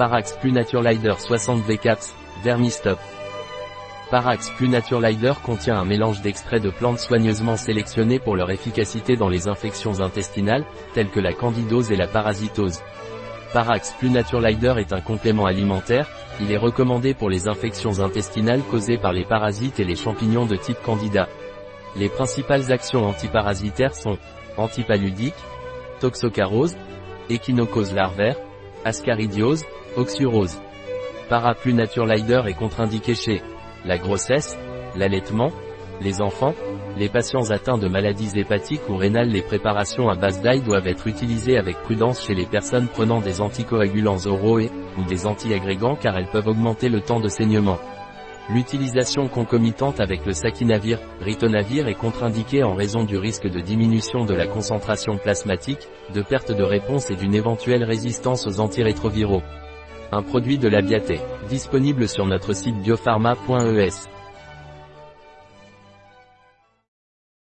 Parax Plus Naturelider 60 VCAPS, Vermistop. Parax Plus Naturelider contient un mélange d'extraits de plantes soigneusement sélectionnés pour leur efficacité dans les infections intestinales, telles que la candidose et la parasitose. Parax Plus Naturelider est un complément alimentaire, il est recommandé pour les infections intestinales causées par les parasites et les champignons de type candida. Les principales actions antiparasitaires sont antipaludique, toxocarose, échinocose larvaire, ascaridiose, oxurose. Parapluie Naturelider est contre-indiqué chez la grossesse, l'allaitement, les enfants, les patients atteints de maladies hépatiques ou rénales. Les préparations à base d'ail doivent être utilisées avec prudence chez les personnes prenant des anticoagulants oraux et, ou des antiagrégants car elles peuvent augmenter le temps de saignement. L'utilisation concomitante avec le sakinavir, ritonavir est contre-indiquée en raison du risque de diminution de la concentration plasmatique, de perte de réponse et d'une éventuelle résistance aux antirétroviraux. Un produit de la Biaté, disponible sur notre site biopharma.es.